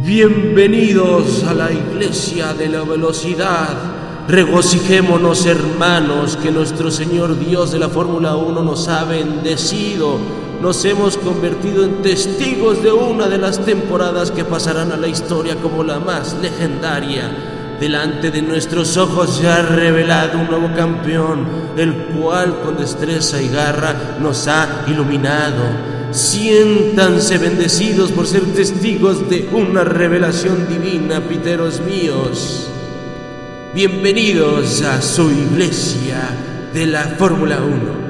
Bienvenidos a la iglesia de la velocidad. Regocijémonos hermanos que nuestro Señor Dios de la Fórmula 1 nos ha bendecido. Nos hemos convertido en testigos de una de las temporadas que pasarán a la historia como la más legendaria. Delante de nuestros ojos se ha revelado un nuevo campeón, el cual con destreza y garra nos ha iluminado. Siéntanse bendecidos por ser testigos de una revelación divina, piteros míos. Bienvenidos a su iglesia de la Fórmula 1.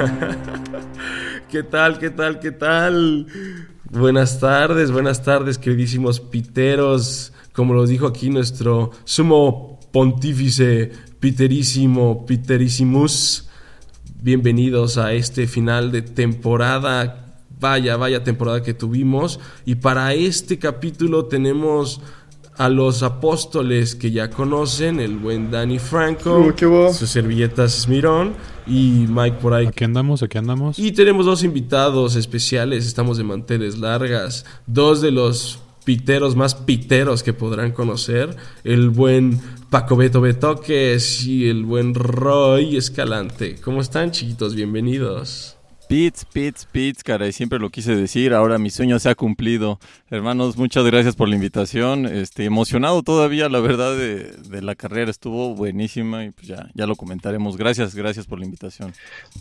¿Qué tal, qué tal, qué tal? Buenas tardes, buenas tardes, queridísimos piteros. Como lo dijo aquí nuestro sumo pontífice Piterísimo, Piterísimus. Bienvenidos a este final de temporada. Vaya, vaya temporada que tuvimos. Y para este capítulo tenemos a los apóstoles que ya conocen, el buen Danny Franco, sus servilletas Smirón y Mike por ahí Aquí andamos, aquí andamos. y tenemos dos invitados especiales, estamos de manteles largas, dos de los piteros más piteros que podrán conocer, el buen Paco Beto Betoques y el buen Roy Escalante. ¿Cómo están chiquitos? Bienvenidos. Pits, pits, pits, caray, siempre lo quise decir, ahora mi sueño se ha cumplido. Hermanos, muchas gracias por la invitación, este, emocionado todavía, la verdad, de, de la carrera, estuvo buenísima y pues ya, ya lo comentaremos. Gracias, gracias por la invitación.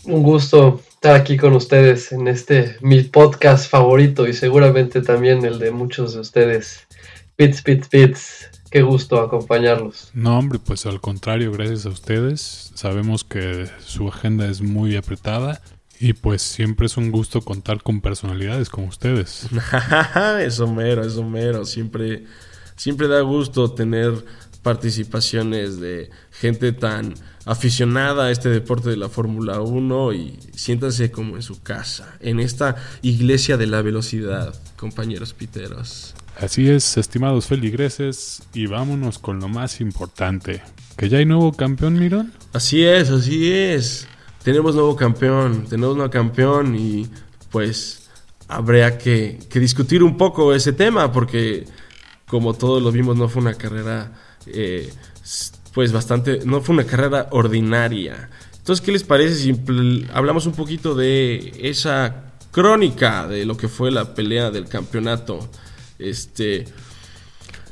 Un gusto estar aquí con ustedes en este mi podcast favorito y seguramente también el de muchos de ustedes. Pits, pits, pits. Qué gusto acompañarlos. No, hombre, pues al contrario, gracias a ustedes. Sabemos que su agenda es muy apretada y pues siempre es un gusto contar con personalidades como ustedes. es Homero, es Homero. Siempre, siempre da gusto tener participaciones de gente tan aficionada a este deporte de la Fórmula 1 y siéntanse como en su casa, en esta iglesia de la velocidad, compañeros piteros. Así es, estimados feligreses, y vámonos con lo más importante. ¿Que ya hay nuevo campeón, Mirón? Así es, así es. Tenemos nuevo campeón, tenemos nuevo campeón y pues habría que, que discutir un poco ese tema porque como todos lo vimos no fue una carrera eh, pues bastante, no fue una carrera ordinaria. Entonces, ¿qué les parece si hablamos un poquito de esa crónica de lo que fue la pelea del campeonato? Este,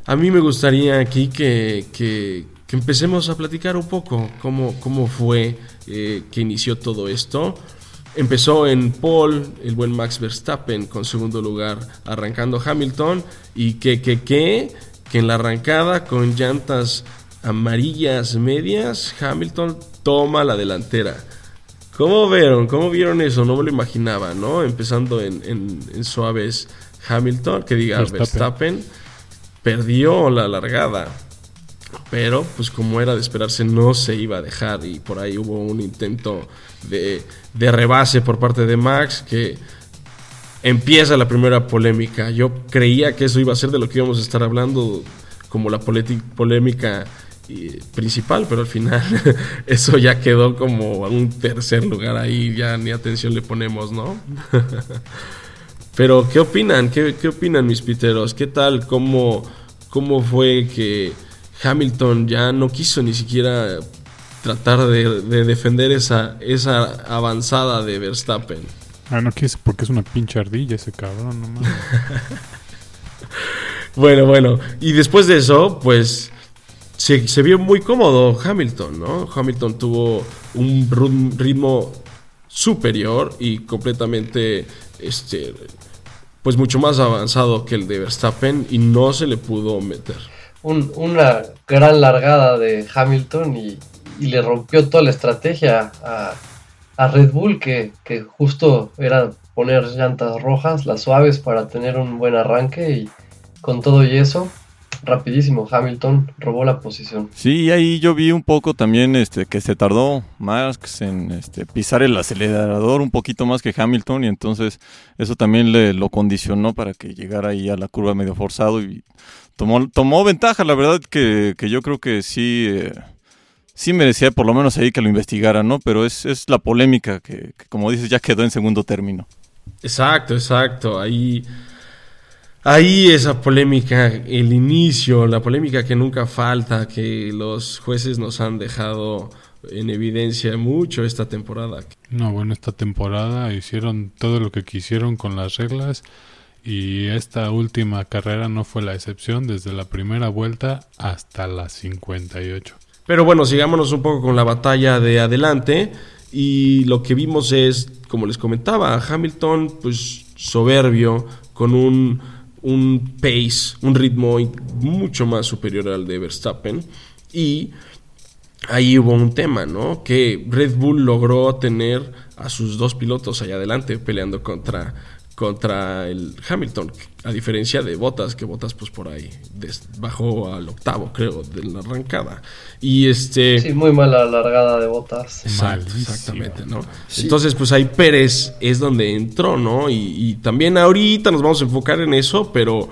a mí me gustaría aquí que, que- que empecemos a platicar un poco cómo, cómo fue eh, que inició todo esto. Empezó en Paul, el buen Max Verstappen, con segundo lugar, arrancando Hamilton. Y que, que, que, que en la arrancada con llantas amarillas medias, Hamilton toma la delantera. ¿Cómo vieron? ¿Cómo vieron eso? No me lo imaginaba, ¿no? Empezando en, en- en suaves Hamilton, que diga Verstappen. Verstappen, perdió la largada. Pero, pues como era de esperarse, no se iba a dejar. Y por ahí hubo un intento de, de rebase por parte de Max que empieza la primera polémica. Yo creía que eso iba a ser de lo que íbamos a estar hablando como la polémica eh, principal, pero al final eso ya quedó como a un tercer lugar ahí, ya ni atención le ponemos, ¿no? pero, ¿qué opinan? ¿Qué, qué opinan mis piteros? ¿Qué tal? ¿Cómo, ¿Cómo fue que Hamilton ya no quiso ni siquiera tratar de, de defender esa, esa avanzada de Verstappen? Ah, no quise porque es una pinche ardilla ese cabrón, no mames. Bueno, bueno. Y después de eso, pues se, se vio muy cómodo Hamilton, ¿no? Hamilton tuvo un ritmo superior y completamente, este, pues mucho más avanzado que el de Verstappen y no se le pudo meter. Un- una gran largada de Hamilton y, le rompió toda la estrategia a, Red Bull, que justo era poner llantas rojas, las suaves, para tener un buen arranque y con todo y eso, rapidísimo. Hamilton robó la posición. Sí, ahí yo vi un poco también este que se tardó Max en este, pisar el acelerador un poquito más que Hamilton y entonces eso también le lo condicionó para que llegara ahí a la curva medio forzado y tomó, tomó ventaja, la verdad que, que yo creo que sí, eh, sí merecía por lo menos ahí que lo investigara, ¿no? Pero es, es la polémica que, que, como dices, ya quedó en segundo término. Exacto, exacto. Ahí, ahí esa polémica, el inicio, la polémica que nunca falta, que los jueces nos han dejado en evidencia mucho esta temporada. No, bueno, esta temporada hicieron todo lo que quisieron con las reglas y esta última carrera no fue la excepción desde la primera vuelta hasta la 58. Pero bueno, sigámonos un poco con la batalla de adelante y lo que vimos es, como les comentaba, Hamilton pues soberbio, con un, un pace, un ritmo mucho más superior al de Verstappen y ahí hubo un tema, ¿no? Que Red Bull logró tener a sus dos pilotos allá adelante peleando contra, contra el Hamilton, a diferencia de Botas, que Botas pues por ahí des, bajó al octavo, creo, de la arrancada. Y este... Sí, muy mala largada de Botas. Exacto, exactamente, ¿no? Sí. Entonces pues ahí Pérez es donde entró, ¿no? Y, y, también ahorita nos vamos a enfocar en eso, pero...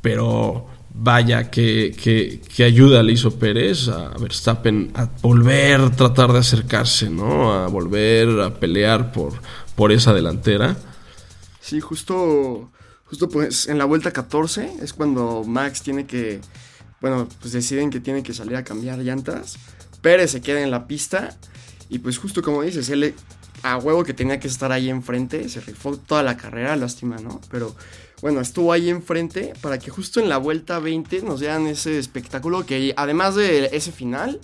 pero vaya que, que, que, ayuda le hizo Pérez a Verstappen a volver a tratar de acercarse, ¿no? A volver a pelear por, por esa delantera. Sí, justo, justo pues en la vuelta 14 es cuando Max tiene que, bueno, pues deciden que tiene que salir a cambiar llantas. Pérez se queda en la pista y pues justo como dices, él a huevo que tenía que estar ahí enfrente, se rifó toda la carrera, lástima, ¿no? Pero bueno, estuvo ahí enfrente para que justo en la vuelta 20 nos dieran ese espectáculo que además de ese final,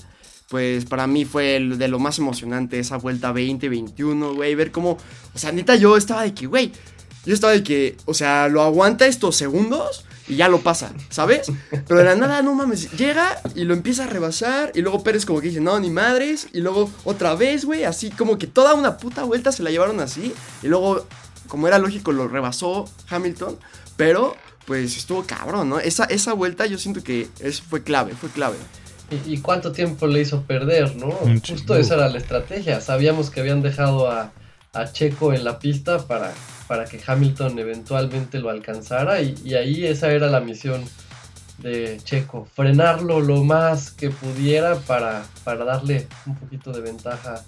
pues para mí fue el de lo más emocionante esa vuelta 20, 21, güey, ver cómo, o sea, neta yo estaba de que, güey, yo estaba de que, o sea, lo aguanta estos segundos y ya lo pasa, ¿sabes? Pero de la nada, no mames, llega y lo empieza a rebasar y luego Pérez como que dice, no, ni madres, y luego otra vez, güey, así como que toda una puta vuelta se la llevaron así y luego como era lógico, lo rebasó Hamilton, pero pues estuvo cabrón, ¿no? Esa, esa vuelta yo siento que es, fue clave, fue clave. ¿Y, y cuánto tiempo le hizo perder, no? Justo esa era la estrategia. Sabíamos que habían dejado a, a Checo en la pista para, para que Hamilton eventualmente lo alcanzara y, y ahí esa era la misión de Checo, frenarlo lo más que pudiera para, para darle un poquito de ventaja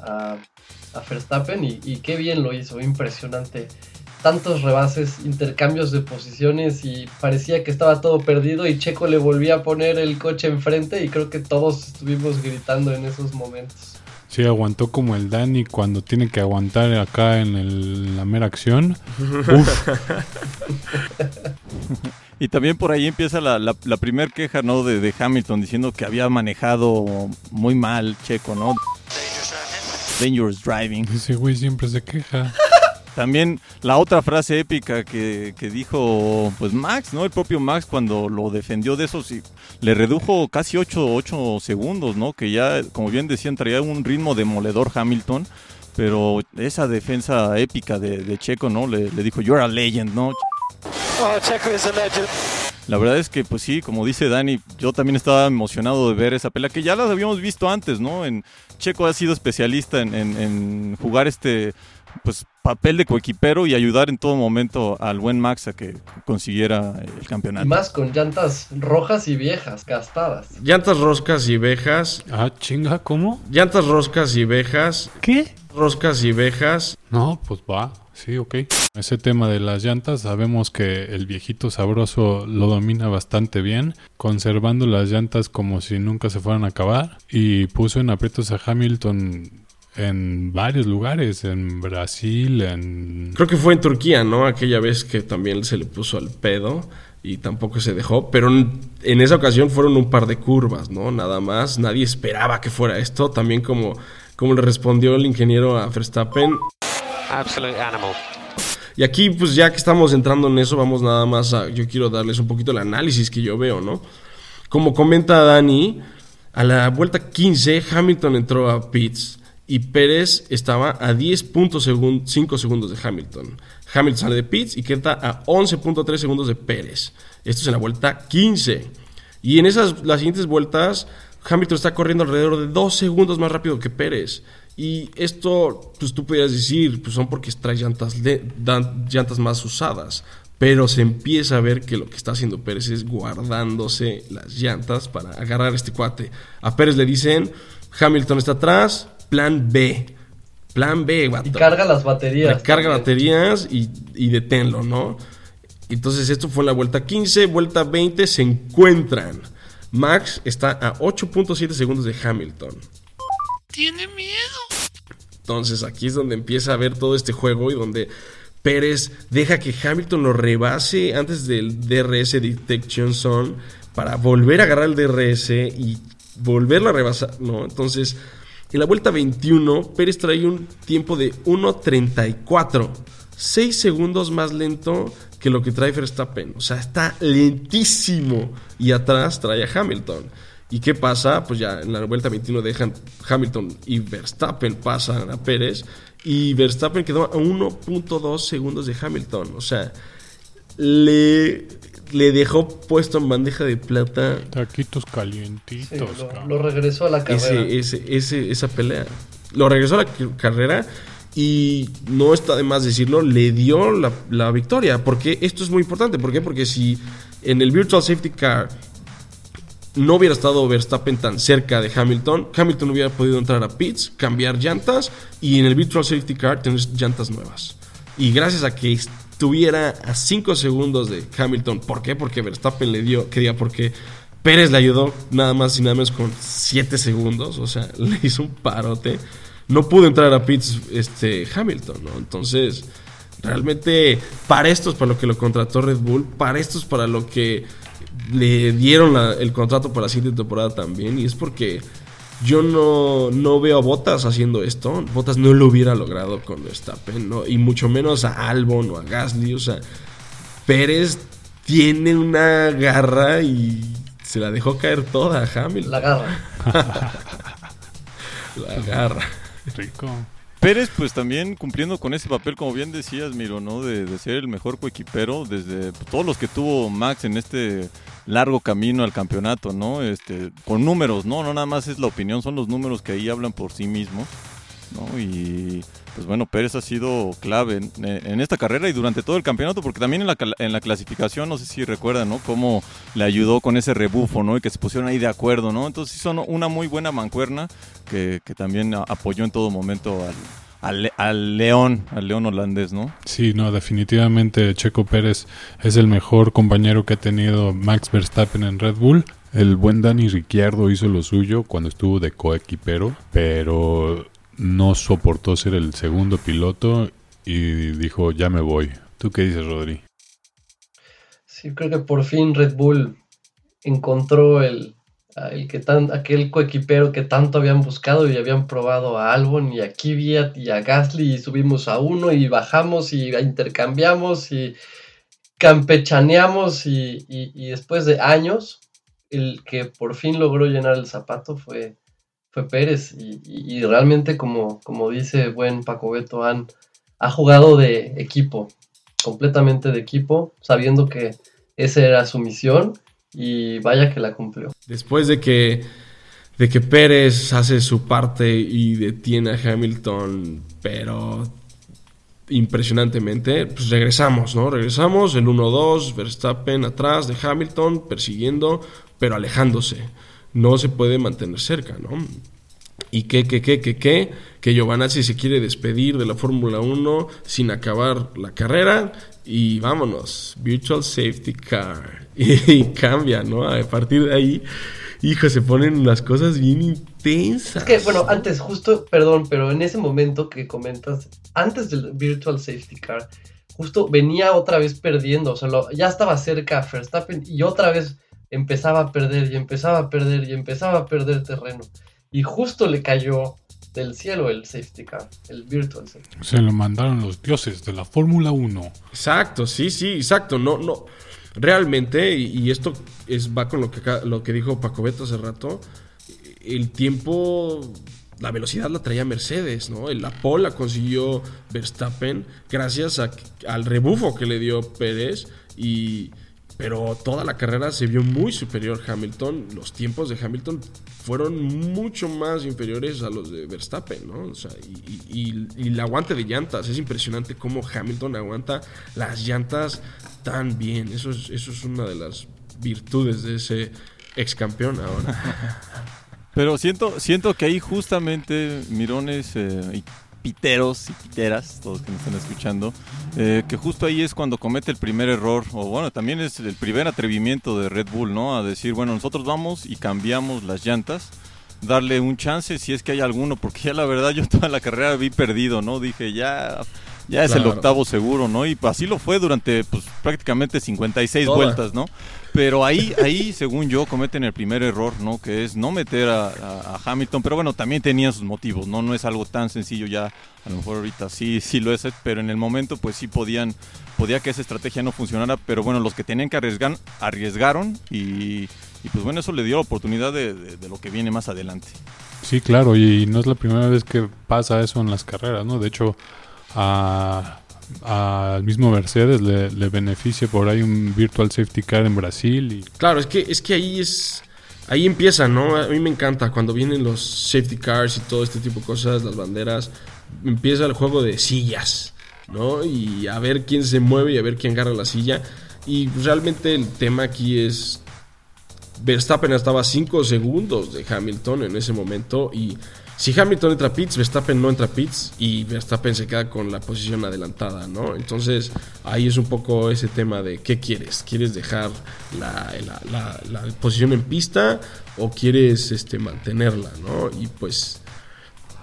a, a Verstappen y, y, qué bien lo hizo, impresionante. Tantos rebases, intercambios de posiciones y parecía que estaba todo perdido y Checo le volvía a poner el coche enfrente y creo que todos estuvimos gritando en esos momentos. Sí, aguantó como el Dani cuando tiene que aguantar acá en, el, en la mera acción. Uf. Y también por ahí empieza la, la, la primera queja ¿no? de, de Hamilton diciendo que había manejado muy mal Checo, ¿no? Dangerous driving. Ese güey siempre se queja. También la otra frase épica que, que, dijo pues Max, ¿no? El propio Max cuando lo defendió de eso, sí, le redujo casi 8, 8 segundos, ¿no? Que ya, como bien decían, traía un ritmo demoledor Hamilton. Pero esa defensa épica de, de Checo, ¿no? Le, le, dijo, you're a legend, ¿no? Oh, Checo is a legend. La verdad es que, pues sí, como dice Dani, yo también estaba emocionado de ver esa pelea, que ya la habíamos visto antes, ¿no? En Checo ha sido especialista en, en, en jugar este pues papel de coequipero y ayudar en todo momento al buen Max a que consiguiera el campeonato. Y más con llantas rojas y viejas, gastadas. Llantas roscas y vejas. Ah, chinga, ¿cómo? Llantas roscas y vejas. ¿Qué? Roscas y vejas. No, pues va. Sí, ok. Ese tema de las llantas, sabemos que el viejito sabroso lo domina bastante bien, conservando las llantas como si nunca se fueran a acabar. Y puso en aprietos a Hamilton en varios lugares, en Brasil, en... Creo que fue en Turquía, ¿no? Aquella vez que también se le puso al pedo y tampoco se dejó, pero en esa ocasión fueron un par de curvas, ¿no? Nada más, nadie esperaba que fuera esto, también como, como le respondió el ingeniero a Verstappen. Absolute animal. Y aquí, pues ya que estamos entrando en eso, vamos nada más a, yo quiero darles un poquito el análisis que yo veo, ¿no? Como comenta Dani, a la vuelta 15 Hamilton entró a pits y Pérez estaba a 10.5 segundos de Hamilton. Hamilton sale de pits y queda a 11.3 segundos de Pérez. Esto es en la vuelta 15. Y en esas las siguientes vueltas Hamilton está corriendo alrededor de 2 segundos más rápido que Pérez. Y esto, pues tú podrías decir, pues son porque trae llantas, llantas más usadas. Pero se empieza a ver que lo que está haciendo Pérez es guardándose las llantas para agarrar este cuate. A Pérez le dicen, Hamilton está atrás, plan B. Plan B, Y carga las baterías. Carga baterías y, y deténlo, ¿no? Entonces esto fue en la vuelta 15, vuelta 20 se encuentran. Max está a 8.7 segundos de Hamilton. Tiene miedo. Entonces aquí es donde empieza a ver todo este juego y donde Pérez deja que Hamilton lo rebase antes del DRS Detection Zone para volver a agarrar el DRS y volverlo a rebasar, ¿no? Entonces, en la vuelta 21, Pérez trae un tiempo de 1.34, 6 segundos más lento que lo que trae Verstappen. O sea, está lentísimo. Y atrás trae a Hamilton. ¿Y qué pasa? Pues ya en la vuelta 21 dejan Hamilton y Verstappen pasan a Pérez. Y Verstappen quedó a 1.2 segundos de Hamilton. O sea, le, le dejó puesto en bandeja de plata. Taquitos calientitos. lo, regresó a la carrera. Ese, esa pelea. Lo regresó a la carrera y no está de más decirlo, le dio la, victoria. Porque esto es muy importante. ¿Por qué? Porque si en el Virtual Safety Car no hubiera estado Verstappen tan cerca de Hamilton, Hamilton hubiera podido entrar a pits, cambiar llantas y en el Virtual Safety Car tener llantas nuevas. Y gracias a que estuviera a 5 segundos de Hamilton, ¿por qué? Porque Verstappen le dio, quería porque Pérez le ayudó nada más y nada menos con 7 segundos, o sea, le hizo un parote no pudo entrar a pits este, Hamilton, ¿no? Entonces, realmente para esto es para lo que lo contrató Red Bull, para esto es para lo que le dieron el contrato para la siguiente temporada también, y es porque yo no, no veo a Bottas haciendo esto. Bottas no lo hubiera logrado con Verstappen, ¿no? Y mucho menos a Albon o a Gasly. O sea, Pérez tiene una garra y se la dejó caer toda a Hamilton. La garra. la garra. Rico. Pérez, pues también cumpliendo con ese papel, como bien decías, Miro, ¿no? De, ser el mejor coequipero desde todos los que tuvo Max en este largo camino al campeonato, ¿no? Este, con números, ¿no? No nada más es la opinión, son los números que ahí hablan por sí mismos, Y pues bueno, Pérez ha sido clave en, esta carrera y durante todo el campeonato, porque también en la, en la clasificación, no sé si recuerdan, ¿no? Cómo le ayudó con ese rebufo, ¿no? Y que se pusieron ahí de acuerdo, ¿no? Entonces son una muy buena mancuerna que, también apoyó en todo momento al, al, León, al León holandés, ¿no? Sí, no, definitivamente Checo Pérez es el mejor compañero que ha tenido Max Verstappen en Red Bull. El buen Dani Ricciardo hizo lo suyo cuando estuvo de coequipero, pero no soportó ser el segundo piloto y dijo, ya me voy. ¿Tú qué dices, Rodri? Sí, creo que por fin Red Bull encontró el, el que tan, aquel coequipero que tanto habían buscado y habían probado a Albon y a Kvyat y a Gasly y subimos a uno y bajamos y intercambiamos y campechaneamos y, y después de años el que por fin logró llenar el zapato fue, fue Pérez y, realmente como, como dice buen Paco Beto, ha jugado de equipo, completamente de equipo, sabiendo que esa era su misión y vaya que la cumplió. Después de que, de que Pérez hace su parte y detiene a Hamilton, pero impresionantemente, pues regresamos, ¿no? Regresamos el 1-2, Verstappen atrás de Hamilton, persiguiendo, pero alejándose no se puede mantener cerca, ¿no? Y que, que, que, que, que, que Giovanazzi se quiere despedir de la Fórmula 1 sin acabar la carrera y vámonos, Virtual Safety Car. Y, cambia, ¿no? A partir de ahí, hijo, se ponen las cosas bien intensas. Es que, bueno, antes, justo, perdón, pero en ese momento que comentas, antes del Virtual Safety Car, justo venía otra vez perdiendo, o sea, ya estaba cerca Verstappen y otra vez empezaba a perder y empezaba a perder y empezaba a perder terreno. Y justo le cayó del cielo el safety car, el virtual safety car. Se lo mandaron los dioses de la Fórmula 1. Exacto, sí, sí, exacto. No, no. Realmente, y, esto es, va con lo que, lo que dijo Paco Beto hace rato, el tiempo la velocidad la traía Mercedes, ¿no? La pole la consiguió Verstappen gracias al rebufo que le dio Pérez y pero toda la carrera se vio muy superior Hamilton. Los tiempos de Hamilton fueron mucho más inferiores a los de Verstappen, ¿no? O sea, y, el aguante de llantas. Es impresionante cómo Hamilton aguanta las llantas tan bien. Eso es, eso es una de las virtudes de ese ex campeón ahora. Pero siento, siento que ahí justamente Mirones eh, piteros y piteras, todos que me están escuchando, eh, que justo ahí es cuando comete el primer error, o bueno, también es el primer atrevimiento de Red Bull, ¿no? A decir, bueno, nosotros vamos y cambiamos las llantas, darle un chance si es que hay alguno, porque ya la verdad yo toda la carrera vi perdido, ¿no? Dije, ya ya es el octavo seguro, ¿no? Y así lo fue durante pues, prácticamente 56 vueltas, ¿no? Pero ahí, ahí, según yo, cometen el primer error, ¿no? Que es no meter a, Hamilton. Pero bueno, también tenían sus motivos, ¿no? No es algo tan sencillo ya. A lo mejor ahorita sí, sí lo es, pero en el momento pues sí podían, podía que esa estrategia no funcionara. Pero bueno, los que tenían que arriesgar, arriesgaron y, y pues bueno, eso le dio la oportunidad de, de lo que viene más adelante. Sí, claro, y no es la primera vez que pasa eso en las carreras, ¿no? De hecho, al mismo Mercedes le, beneficia por ahí un virtual safety car en Brasil. Y... Claro, es que, es que ahí es... Ahí empieza, ¿no? A mí me encanta cuando vienen los safety cars y todo este tipo de cosas, las banderas. Empieza el juego de sillas, ¿no? Y a ver quién se mueve y a ver quién agarra la silla. Y realmente el tema aquí es Verstappen estaba a 5 segundos de Hamilton en ese momento y si Hamilton entra a pits, Verstappen no entra a pits y Verstappen se queda con la posición adelantada, ¿no? Entonces ahí es un poco ese tema de qué quieres. ¿Quieres dejar la, posición en pista o quieres este, mantenerla, ¿no? Y pues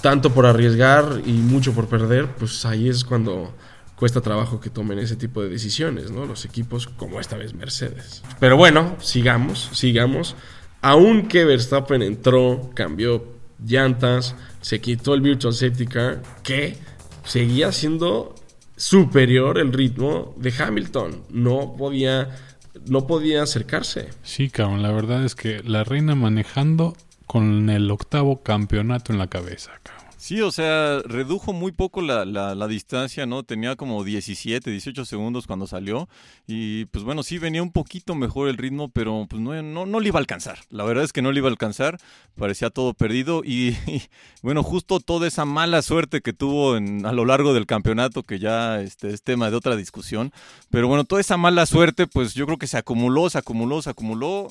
tanto por arriesgar y mucho por perder, pues ahí es cuando cuesta trabajo que tomen ese tipo de decisiones, ¿no? Los equipos como esta vez Mercedes. Pero bueno, sigamos, sigamos. Aunque Verstappen entró, cambió llantas, se quitó el Virtual Safety Car, que seguía siendo superior el ritmo de Hamilton. No podía, no podía acercarse. Sí, cabrón, la verdad es que la reina manejando con el octavo campeonato en la cabeza, cabrón. Sí, o sea, redujo muy poco la, la, distancia, ¿no? Tenía como 17, 18 segundos cuando salió. Y pues bueno, sí venía un poquito mejor el ritmo, pero pues no, no, no le iba a alcanzar. La verdad es que no le iba a alcanzar. Parecía todo perdido. Y, bueno, justo toda esa mala suerte que tuvo en, a lo largo del campeonato, que ya este, es tema de otra discusión. Pero bueno, toda esa mala suerte, pues yo creo que se acumuló, se acumuló, se acumuló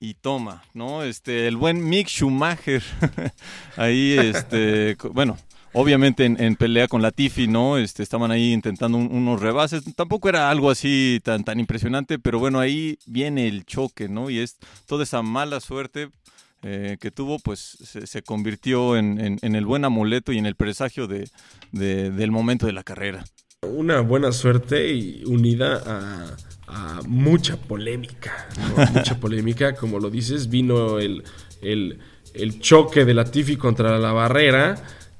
y toma, ¿no? Este, el buen Mick Schumacher, ahí, este, bueno, obviamente en, pelea con la Tiffy, ¿no? Este, estaban ahí intentando unos rebases, tampoco era algo así tan, tan impresionante, pero bueno, ahí viene el choque, ¿no? Y es toda esa mala suerte eh, que tuvo, pues se, convirtió en, el buen amuleto y en el presagio de, del momento de la carrera. Una buena suerte y unida a mucha polémica, mucha polémica, como lo dices, vino el, el, choque de Latifi contra la barrera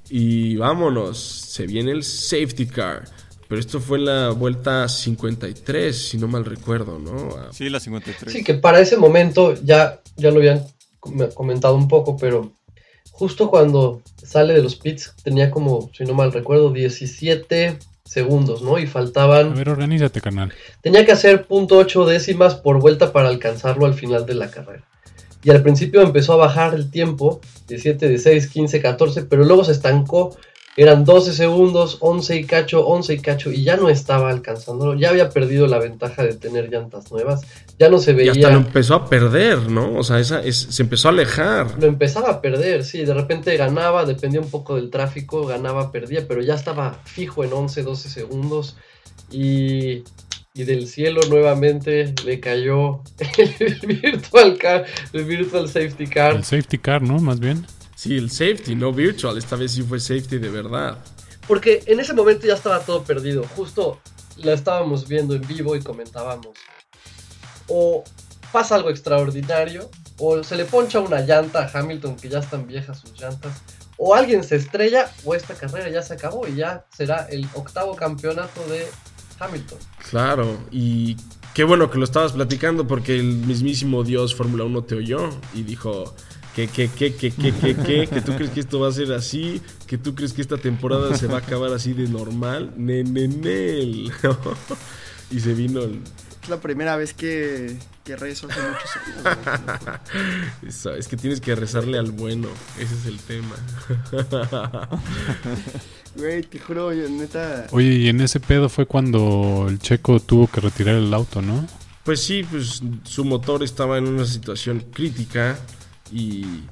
y vámonos, se viene el safety car. Pero esto fue la vuelta 53, si no mal recuerdo, ¿no? Sí, la 53. Sí, que para ese momento ya, ya lo habían comentado un poco, pero justo cuando sale de los pits tenía como, si no mal recuerdo, 17 segundos, ¿no? Y faltaban... A ver, organízate, canal. Tenía que hacer punto ocho décimas por vuelta para alcanzarlo al final de la carrera. Y al principio empezó a bajar el tiempo, de 7, de 6, 15, 14, pero luego se estancó eran 12 segundos, 11 y cacho, 11 y cacho, y ya no estaba alcanzándolo. Ya había perdido la ventaja de tener llantas nuevas. Ya no se veía. Y hasta lo empezó a perder, ¿no? O sea, esa se empezó a alejar. Lo empezaba a perder, sí. De repente ganaba, dependía un poco del tráfico, ganaba, perdía, pero ya estaba fijo en 11, 12 segundos. Y, y del cielo nuevamente le cayó el virtual car, el virtual safety car. El safety car, ¿no? Más bien. Sí, el safety, no virtual. Esta vez sí fue safety de verdad. Porque en ese momento ya estaba todo perdido. Justo la estábamos viendo en vivo y comentábamos. O pasa algo extraordinario, o se le poncha una llanta a Hamilton que ya están viejas sus llantas, o alguien se estrella, o esta carrera ya se acabó y ya será el octavo campeonato de Hamilton. Claro, y qué bueno que lo estabas platicando porque el mismísimo Dios Fórmula 1 te oyó y dijo, que, que, que, que, que, que, que, que tú crees que esto va a ser así, que tú crees que esta temporada se va a acabar así de normal, nenenel. y se vino el... Es la primera vez que, que rezo hace muchos años. Eso, es que tienes que rezarle al bueno, ese es el tema. Güey, te juro, yo, neta. Oye, y en ese pedo fue cuando el checo tuvo que retirar el auto, ¿no? Pues sí, pues su motor estaba en una situación crítica y...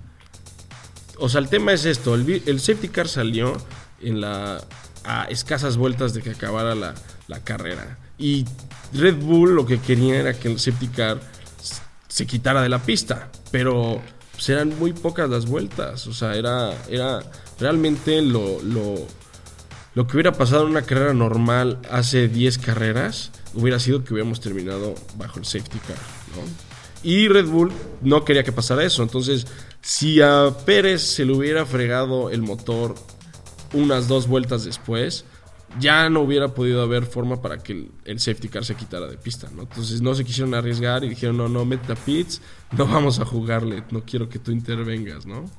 O sea, el tema es esto, el, el safety car salió en la... a escasas vueltas de que acabara la, la carrera. Y Red Bull lo que quería era que el safety car se quitara de la pista, pero pues, eran muy pocas las vueltas, o sea, era, era realmente lo, lo, lo que hubiera pasado en una carrera normal hace 10 carreras hubiera sido que hubiéramos terminado bajo el safety car, ¿no? Y Red Bull no quería que pasara eso. Entonces, si a Pérez se le hubiera fregado el motor unas dos vueltas después, ya no hubiera podido haber forma para que el, el safety car se quitara de pista, ¿no? Entonces no se quisieron arriesgar y dijeron, no, no, mete a pits, no vamos a jugarle, no quiero que tú intervengas, ¿no?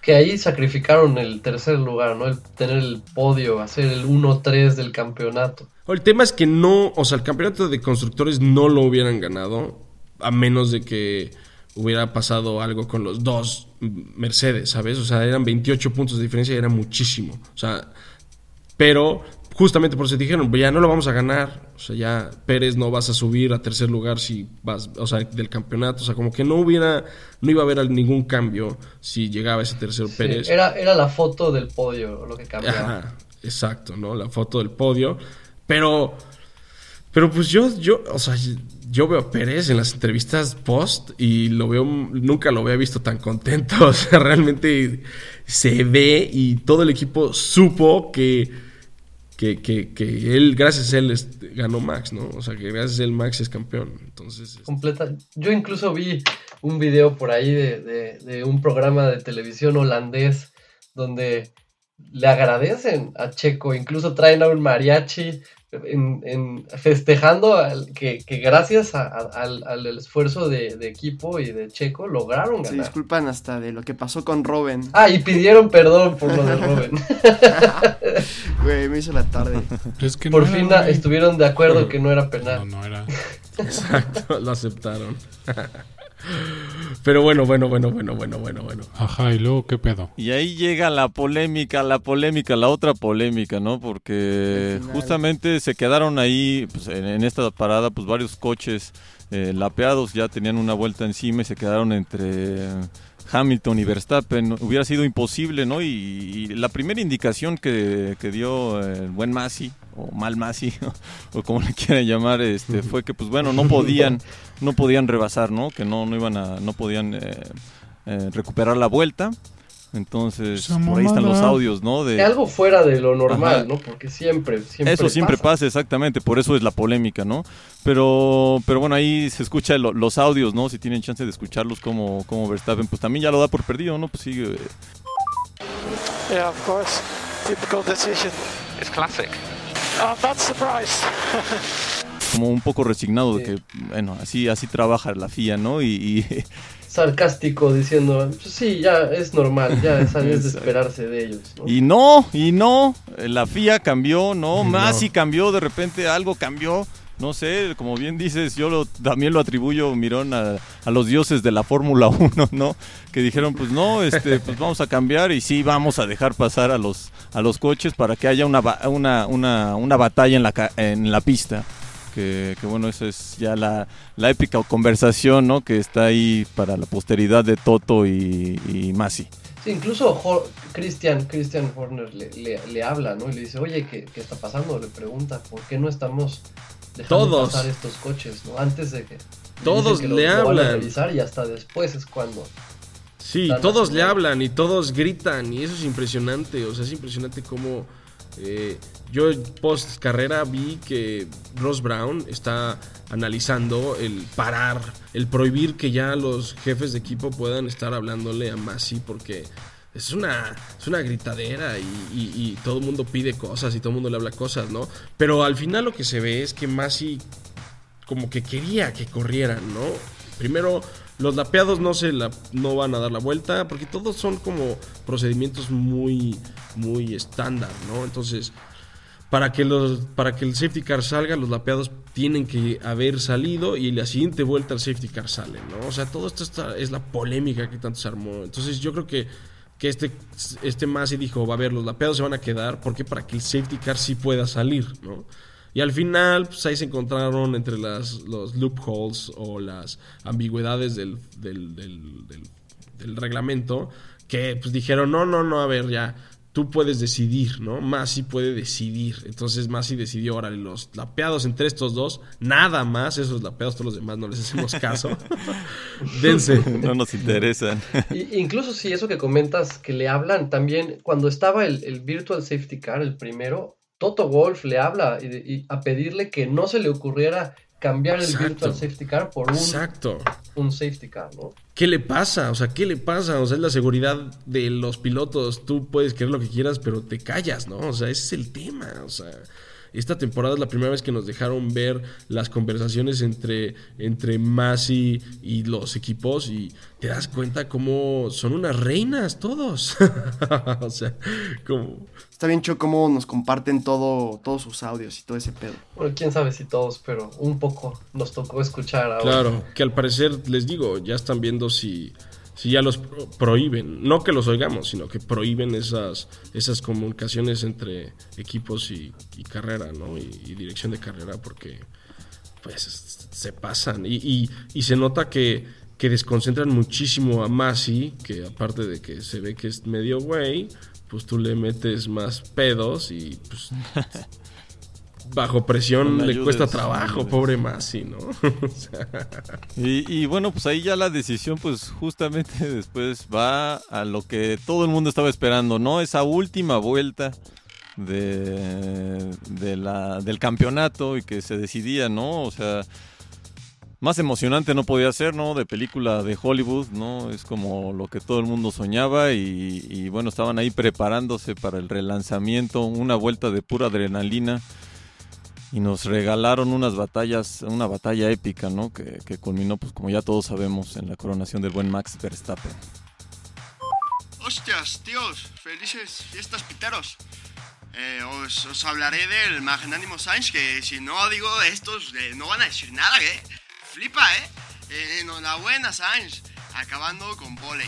Que ahí sacrificaron el tercer lugar, ¿no? El tener el podio, hacer el 1-3 del campeonato. El tema es que no, o sea, el campeonato de constructores no lo hubieran ganado a menos de que hubiera pasado algo con los dos Mercedes, ¿sabes? O sea, eran 28 puntos de diferencia y era muchísimo. O sea, pero justamente por eso dijeron, "Pues ya no lo vamos a ganar. O sea, ya Pérez no vas a subir a tercer lugar si vas, o sea, del campeonato. O sea, como que no hubiera, no iba a haber ningún cambio si llegaba ese tercero Sí, Pérez. era, era la foto del podio lo que cambiaba. Ajá, exacto, ¿no? La foto del podio. Pero, pero pues yo, yo, o sea, yo veo a Pérez en las entrevistas post y lo veo, nunca lo había visto tan contento. O sea, realmente se ve y todo el equipo supo que, que, que, que él, gracias a él, ganó Max, ¿no? O sea, que gracias a él Max es campeón. Entonces, este, completa. Yo incluso vi un video por ahí de, de- de un programa de televisión holandés donde le agradecen a Checo, incluso traen a un mariachi en, en- festejando al- que, que gracias a- a- al, al esfuerzo de, de equipo y de Checo lograron Se ganar. disculpan hasta de lo que pasó con Robin. Ah, y pidieron perdón por lo de Robin. Güey, me hizo la tarde. Es que por no fin estuvieron de acuerdo que no era penal. No, no era. exacto, lo aceptaron. Pero bueno, bueno, bueno, bueno, bueno, bueno, bueno. Ajá, y luego, ¿qué pedo? Y ahí llega la polémica, la polémica, la otra polémica, ¿no? Porque justamente se quedaron ahí, pues, en, en esta parada, pues varios coches eh, lapeados ya tenían una vuelta encima y se quedaron entre Hamilton y Verstappen. Hubiera sido imposible, ¿no? Y, y la primera indicación que, que dio el buen Masi, o mal Masi, o como le quieran llamar, este, fue que, pues bueno, no podían, no podían rebasar, ¿no? Que no, no iban a, no podían eh, eh, recuperar la vuelta. Entonces, por ahí están los audios, ¿no? De, algo fuera de lo normal, Ajá. ¿no? Porque siempre, siempre eso siempre pasa. pasa, exactamente, por eso es la polémica, ¿no? Pero, pero bueno, ahí se escucha lo- los audios, ¿no? Si tienen chance de escucharlos como, como Verstappen, pues también ya lo da por perdido, ¿no? Pues sigue. Yeah, of course. Typical decision. It's classic. I'm not surprised. como un poco resignado de Sí. que, bueno, así, así trabaja la FIA, ¿no? Y, y- sarcástico diciendo, "Pues sí, ya es normal, ya es, de esperarse de ellos. ¿no? y no, y no, la FIA cambió, ¿no? No. Masi cambió, de repente algo cambió. No sé, como bien dices, yo lo- también lo atribuyo, Mirón, a, a los dioses de la Fórmula 1, ¿no? Que dijeron, pues no, este, pues vamos a cambiar y sí vamos a dejar pasar a los, a los coches para que haya una, ba- una, una, una batalla en la, ca- en la pista. Que, que bueno, esa es ya la, la épica conversación, ¿no? Que está ahí para la posteridad de Toto y, y Masi. Sí, incluso Christian, Christian Horner le, le- le habla, ¿no? Y le dice, oye, ¿qué, qué está pasando? Le pregunta, ¿por qué no estamos dejando Todos. pasar estos coches, ¿no? Antes de que... Todos que le lo- lo van a hablan. revisar y hasta después es cuando... Sí, todos le hablan y todos gritan y eso es impresionante, o sea, es impresionante cómo eh, yo post carrera vi que Ross Brown está analizando el parar, el prohibir que ya los jefes de equipo puedan estar hablándole a Masi porque es una, es una gritadera y, todo el mundo pide cosas y todo el mundo le habla cosas, ¿no? Pero al final lo que se ve es que Masi como que quería que corrieran, ¿no? Primero Los lapeados no se la, no van a dar la vuelta porque todos son como procedimientos muy muy estándar, ¿no? Entonces, para que los para que el safety car salga, los lapeados tienen que haber salido y la siguiente vuelta el safety car sale, ¿no? O sea, todo esto está, es la polémica que tanto se armó. Entonces, yo creo que que este, este Masi dijo, va a ver, los lapeados se van a quedar, porque Para que el safety car sí pueda salir, ¿no? Y al final, pues ahí se encontraron entre las, los loopholes o las ambigüedades del, del, reglamento, que pues dijeron, no, no, no, a ver, ya, tú puedes decidir, ¿no? Masi puede decidir. Entonces Masi decidió, órale, los lapeados entre estos dos, nada más, esos lapeados, todos los demás no les hacemos caso. Dense. No nos interesan. incluso si eso que comentas, que le hablan también, cuando estaba el, el Virtual Safety Car, el primero, Toto Wolf le habla y, a pedirle que no se le ocurriera cambiar el virtual safety car por un, Exacto. un safety car, ¿no? ¿Qué le pasa? O sea, ¿qué le pasa? O sea, es la seguridad de los pilotos. Tú puedes querer lo que quieras, pero te callas, ¿no? O sea, ese es el tema. O sea, esta temporada es la primera vez que nos dejaron ver las conversaciones entre, entre Masi y los equipos y te das cuenta cómo son unas reinas todos. o sea, como... Está bien chido cómo nos comparten todo, todos sus audios y todo ese pedo. Bueno, quién sabe si todos, pero un poco nos tocó escuchar ahora. Claro, que al parecer, les digo, ya están viendo si si ya los prohíben, no que los oigamos, sino que prohíben esas, esas comunicaciones entre equipos y, carrera, ¿no? Y, dirección de carrera, porque pues se pasan. Y, y, se nota que, que, desconcentran muchísimo a Masi, que aparte de que se ve que es medio güey, pues tú le metes más pedos y pues bajo presión le cuesta trabajo, pobre Masi, ¿no? y, bueno, pues ahí ya la decisión, pues justamente después va a lo que todo el mundo estaba esperando, ¿no? Esa última vuelta de, de la, del campeonato y que se decidía, ¿no? O sea, más emocionante no podía ser, ¿no? De película de Hollywood, ¿no? Es como lo que todo el mundo soñaba y, y bueno, estaban ahí preparándose para el relanzamiento, una vuelta de pura adrenalina y nos regalaron unas batallas, una batalla épica, ¿no? Que, que, culminó, pues como ya todos sabemos, en la coronación del buen Max Verstappen. Hostias, tíos, felices fiestas piteros. Eh, os, hablaré del magnánimo Sainz, que si no digo estos eh, no van a decir nada, ¿eh? Flipa, ¿eh? eh enhorabuena, Sainz, acabando con pole.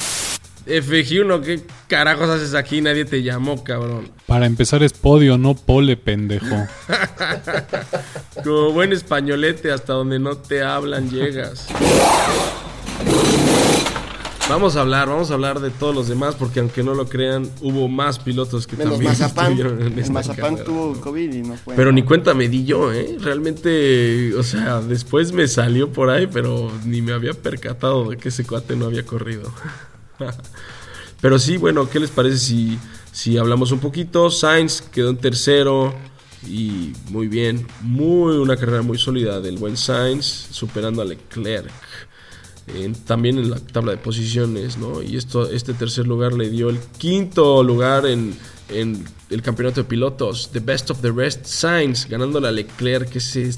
FG1, ¿qué carajos haces aquí? Nadie te llamó, cabrón. Para empezar es podio, no pole, pendejo. Como buen españolete, hasta donde no te hablan llegas. Vamos a hablar, vamos a hablar de todos los demás, porque aunque no lo crean, hubo más pilotos que Menos también Mazapán. en esta Mazapán tuvo COVID y no fue. Pero ni cuenta me di yo, ¿eh? Realmente, o sea, después me salió por ahí, pero ni me había percatado de que ese cuate no había corrido. Pero sí, bueno, ¿qué les parece si, si hablamos un poquito? Sainz quedó en tercero y muy bien, muy una carrera muy sólida del buen Sainz, superando a Leclerc. también en la tabla de posiciones, ¿no? Y esto, este tercer lugar le dio el quinto lugar en, en el campeonato de pilotos, The Best of the Rest, Sainz, ganándole a Leclerc, ese,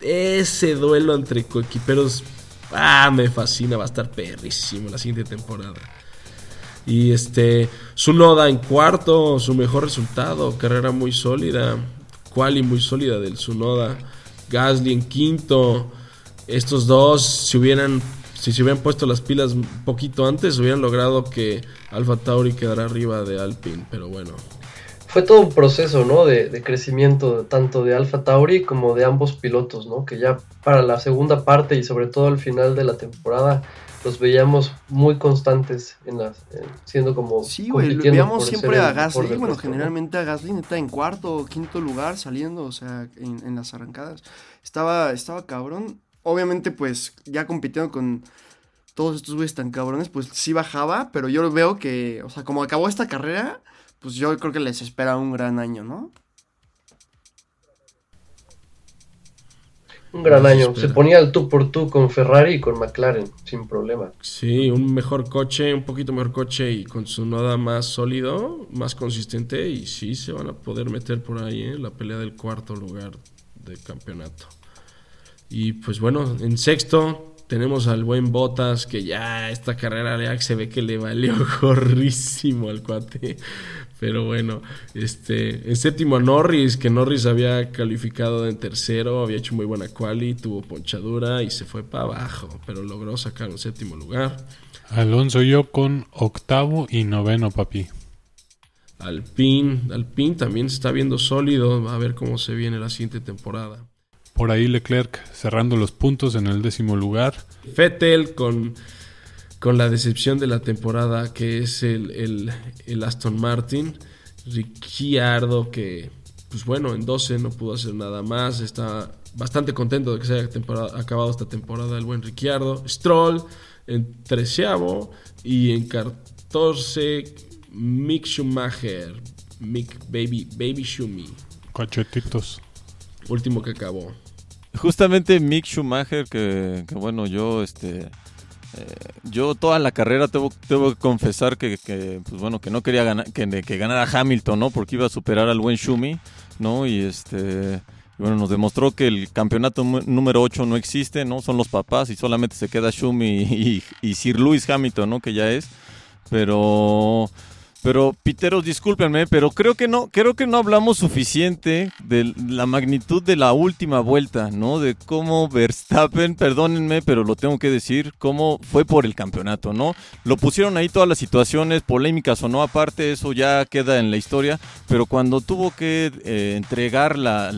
ese duelo entre coequiperos, ah, me fascina, va a estar perrísimo la siguiente temporada. Y este, su Noda en cuarto, su mejor resultado, carrera muy sólida, quali muy sólida del Sunoda. Gasly en quinto. Estos dos, si hubieran, si se hubieran puesto las pilas un poquito antes, hubieran logrado que Alfa Tauri quedara arriba de Alpine, pero bueno. Fue todo un proceso, ¿no? De, de crecimiento tanto de Alfa Tauri como de ambos pilotos, ¿no? Que ya para la segunda parte y sobre todo al final de la temporada los veíamos muy constantes en las siendo como sí güey veíamos siempre a Gasly bueno generalmente a Gasly está en cuarto o quinto lugar saliendo o sea en, las arrancadas. Estaba estaba cabrón. Obviamente pues ya compitiendo con todos estos güeyes tan cabrones pues sí bajaba pero yo veo que o sea como acabó esta carrera pues yo creo que les espera un gran año no Un gran año. Se ponía el tú por tú con Ferrari y con McLaren, sin problema. Sí, un mejor coche, un poquito mejor coche y con su noda más sólido, más consistente. Y sí, se van a poder meter por ahí en ¿eh? la pelea del cuarto lugar del campeonato. Y pues bueno, en sexto tenemos al buen Botas que ya esta carrera ya se ve que le valió gorrísimo al cuate. Pero bueno, este, en séptimo a Norris, que Norris había calificado en tercero, había hecho muy buena quali, tuvo ponchadura y se fue para abajo, pero logró sacar un séptimo lugar. Alonso yo con octavo y noveno, papi. Alpine, Alpine también se está viendo sólido, a ver cómo se viene la siguiente temporada. Por ahí Leclerc cerrando los puntos en el décimo lugar. Fettel con, con la decepción de la temporada que es el, Aston Martin. Ricciardo que, pues bueno, en 12 no pudo hacer nada más. Está bastante contento de que se haya acabado esta temporada el buen Ricciardo. Stroll en treceavo y en 14 Mick Schumacher. Mick Baby, Baby Schumi. Cachetitos. Último que acabó. Justamente Mick Schumacher, que, bueno, yo este eh, yo toda la carrera tengo, tengo que confesar que, pues bueno que no quería ganar que, que, ganara Hamilton no porque iba a superar al buen Schumi no y este bueno nos demostró que el campeonato número 8 no existe no son los papás y solamente se queda Schumi y, y Sir Lewis Hamilton no que ya es. Pero pero, Piteros, discúlpenme, pero creo que no, creo que no hablamos suficiente de la magnitud de la última vuelta, ¿no? De cómo Verstappen, perdónenme, pero lo tengo que decir, cómo fue por el campeonato, ¿no? Lo pusieron ahí todas las situaciones, polémicas o no, aparte, eso ya queda en la historia, pero cuando tuvo que eh, entregar la,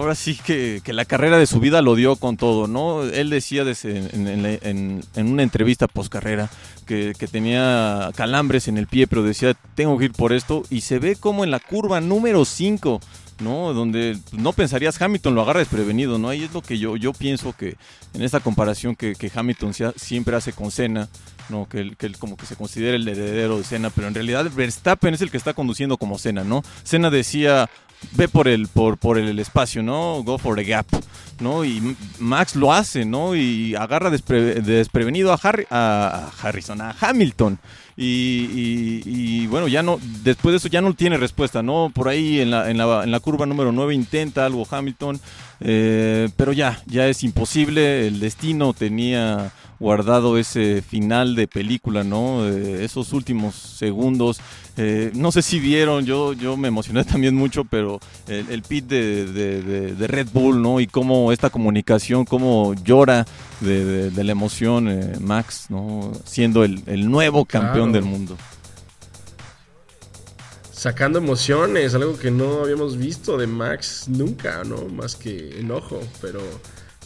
ahora sí que, la carrera de su vida lo dio con todo, ¿no? Él decía en, una entrevista post carrera que, tenía calambres en el pie, pero decía, tengo que ir por esto, y se ve como en la curva número 5, ¿no? Donde no pensarías Hamilton lo agarra desprevenido, ¿no? Ahí es lo que yo, yo pienso que en esta comparación que, Hamilton siempre hace con Senna, ¿no? Que él, que como que se considera el heredero de Senna, pero en realidad Verstappen es el que está conduciendo como Senna, ¿no? Senna decía, ve por el, por, por el espacio, ¿no? Go for the gap, ¿no? Y Max lo hace, ¿no? Y agarra desprevenido a, Harry, a, Harrison, a Hamilton. Y, bueno, ya no, después de eso ya no tiene respuesta, ¿no? Por ahí en la, en la, en la curva número 9 intenta algo Hamilton, eh, pero ya, ya es imposible, el destino tenía guardado ese final de película, ¿no? esos últimos segundos. Eh, no sé si vieron, yo, yo me emocioné también mucho, pero el, pit de, Red Bull, ¿no? Y cómo esta comunicación, cómo llora de, la emoción eh, Max, ¿no? Siendo el, nuevo campeón del mundo. Sacando emociones, algo que no habíamos visto de Max nunca, ¿no? Más que enojo, pero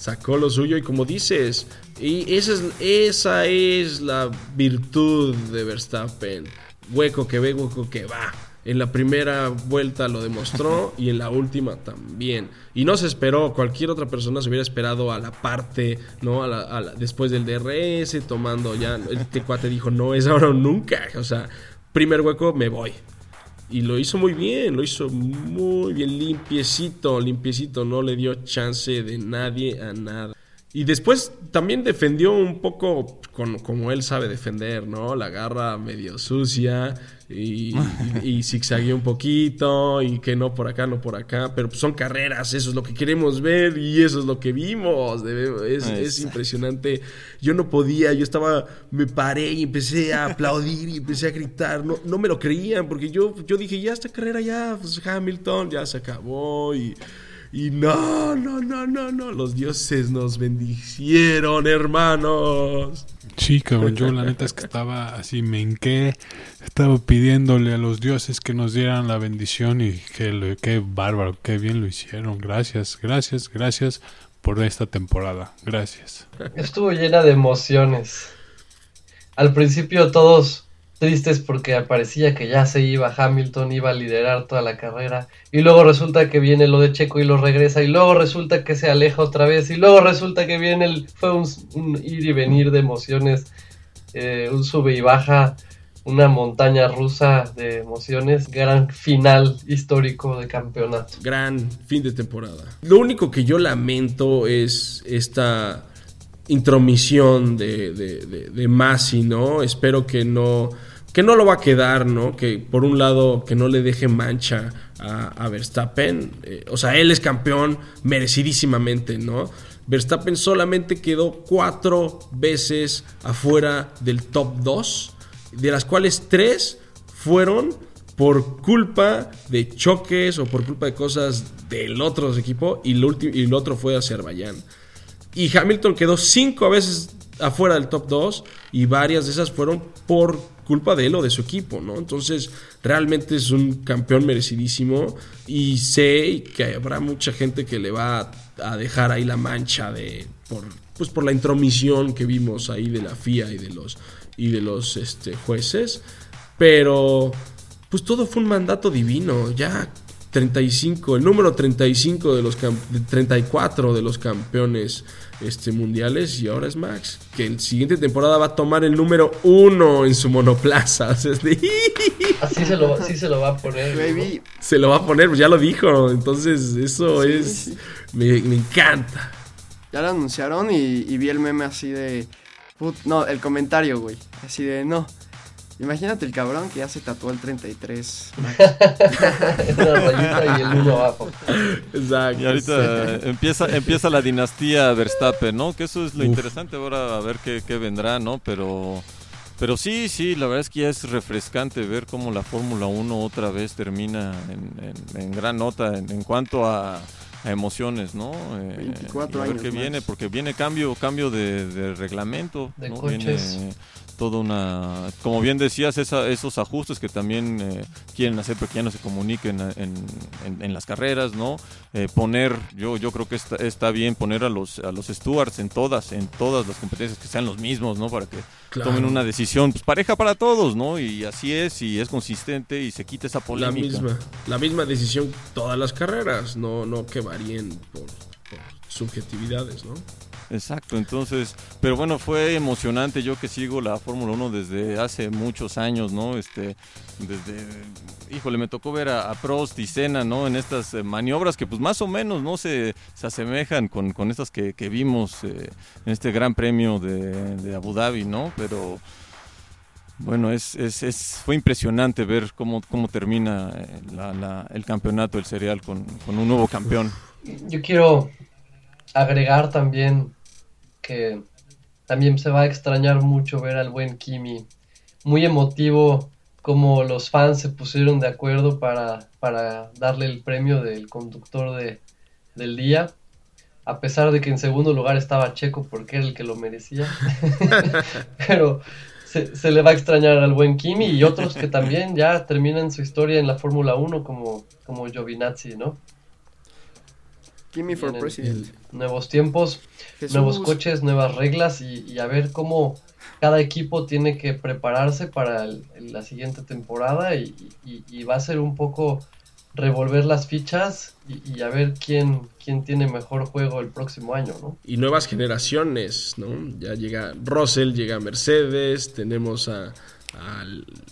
sacó lo suyo y como dices, y esa es, esa es la virtud de Verstappen. Hueco que ve, hueco que va. En la primera vuelta lo demostró y en la última también. Y no se esperó, cualquier otra persona se hubiera esperado a la parte, ¿no? A después del DRS, tomando ya. Este cuate dijo, no es ahora o nunca. O sea, primer hueco, me voy. Y lo hizo muy bien, lo hizo muy bien, limpiecito, limpiecito, no le dio chance de nadie a nada. Y después también defendió un poco con, como él sabe defender, ¿no? La garra medio sucia y, y, un poquito y que no por acá, no por acá. Pero pues son carreras, eso es lo que queremos ver y eso es lo que vimos. Es, es impresionante. Yo no podía, yo estaba, me paré y empecé a aplaudir y empecé a gritar. No, no me lo creían porque yo, yo dije, ya esta carrera ya, pues Hamilton ya se acabó y... Y no, no, no, no, no. Los dioses nos bendicieron, hermanos. Sí, cabrón, yo la neta es que estaba así, me enqué, estaba pidiéndole a los dioses que nos dieran la bendición y que qué bárbaro, qué bien lo hicieron. Gracias, gracias, gracias por esta temporada. Gracias. Estuvo llena de emociones. Al principio todos tristes porque parecía que ya se iba Hamilton, iba a liderar toda la carrera, y luego resulta que viene lo de Checo y lo regresa, y luego resulta que se aleja otra vez, y luego resulta que viene el, fue un, ir y venir de emociones, eh, un sube y baja, una montaña rusa de emociones, gran final histórico de campeonato. Gran fin de temporada. Lo único que yo lamento es esta intromisión de, de, de, Masi, ¿no? Espero que no, que no lo va a quedar, ¿no? Que por un lado que no le deje mancha a, Verstappen. Eh, o sea, él es campeón merecidísimamente, ¿no? Verstappen solamente quedó cuatro veces afuera del top 2, de las cuales tres fueron por culpa de choques o por culpa de cosas del otro equipo y, y el otro fue Azerbaiyán. Y Hamilton quedó cinco veces afuera del top 2 y varias de esas fueron por culpa de él o de su equipo, ¿no? Entonces, realmente es un campeón merecidísimo y sé que habrá mucha gente que le va a, dejar ahí la mancha de por pues por la intromisión que vimos ahí de la FIA y de los y de los este, jueces, pero pues todo fue un mandato divino, ya 35, el número 35 de los 34 de los campeones este, mundiales y ahora es Max, que en siguiente temporada va a tomar el número 1 en su monoplaza. Así se lo, se lo va a poner. Se lo va a poner, pues ya lo dijo, entonces eso es... Me, encanta. Ya lo anunciaron y, y vi el meme así de... no, el comentario, güey. Así de, no, Imagínate el cabrón que ya se tatuó el 33. Una rayita y el 1 abajo. Exacto. Y ahorita empieza, empieza la dinastía Verstappen, ¿no? Que eso es lo interesante ahora, a ver qué, qué, vendrá, ¿no? Pero, pero sí, sí, la verdad es que ya es refrescante ver cómo la Fórmula 1 otra vez termina en, en, gran nota en, cuanto a, emociones, ¿no? 24 eh, a ver qué viene, porque viene cambio, cambio de, de reglamento, de ¿no? Coches. Viene, toda una, como bien decías, esos ajustes que también eh, quieren hacer para que ya no se comuniquen en, las carreras, ¿no? Eh, poner, yo, yo creo que está, está, bien poner a los, a los stewards en todas, en todas las competencias que sean los mismos, ¿no? Para que tomen una decisión, pues pareja para todos, ¿no? Y así es, y es consistente y se quita esa polémica. La misma, la misma decisión todas las carreras, no, no que varíen por subjetividades, ¿no? Exacto, entonces, pero bueno, fue emocionante, yo que sigo la Fórmula 1 desde hace muchos años, ¿no? Este, desde, híjole, me tocó ver a, Prost y Senna, ¿no? En estas eh, maniobras que pues más o menos, ¿no? Se, se asemejan con, con estas que, vimos eh, en este gran premio de, Abu Dhabi, ¿no? Pero... Bueno, es, es, es, fue impresionante ver cómo, cómo termina eh, el campeonato, el serial, con, con un nuevo campeón. Yo quiero agregar también que también se va a extrañar mucho ver al buen Kimi. Muy emotivo como los fans se pusieron de acuerdo para, para darle el premio del conductor de, del día. A pesar de que en segundo lugar estaba Checo porque era el que lo merecía. Pero se, se, le va a extrañar al buen Kimi y otros que también ya terminan su historia en la Fórmula 1 como, como Giovinazzi, ¿no? Kimi for President. Nuevos tiempos, nuevos coches, nuevas reglas y, a ver cómo cada equipo tiene que prepararse para la siguiente temporada y, va a ser un poco revolver las fichas y, a ver quién, quién tiene mejor juego el próximo año, ¿no? Y nuevas generaciones, ¿no? Ya llega Russell, llega Mercedes, tenemos a,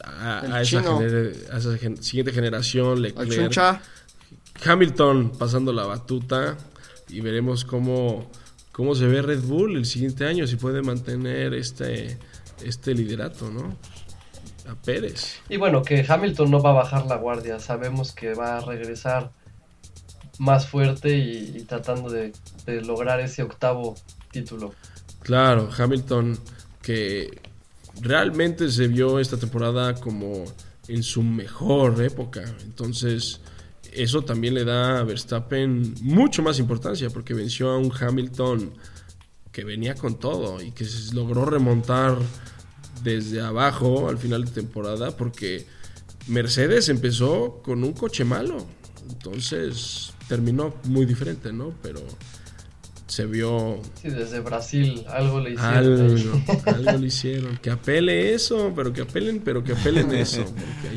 a, esa, siguiente generación, Leclerc. Hamilton pasando la batuta y veremos cómo, cómo se ve Red Bull el siguiente año, si puede mantener este, este liderato, ¿no? A Pérez. Y bueno, que Hamilton no va a bajar la guardia, sabemos que va a regresar más fuerte y, tratando de, de lograr ese octavo título. Claro, Hamilton que realmente se vio esta temporada como en su mejor época. Entonces, eso también le da a Verstappen mucho más importancia porque venció a un Hamilton que venía con todo y que logró remontar desde abajo al final de temporada porque Mercedes empezó con un coche malo. Entonces terminó muy diferente, ¿no? Pero se vio... Sí, desde Brasil algo le hicieron. Algo, le hicieron. Que apele eso, pero que apelen, pero que apelen eso.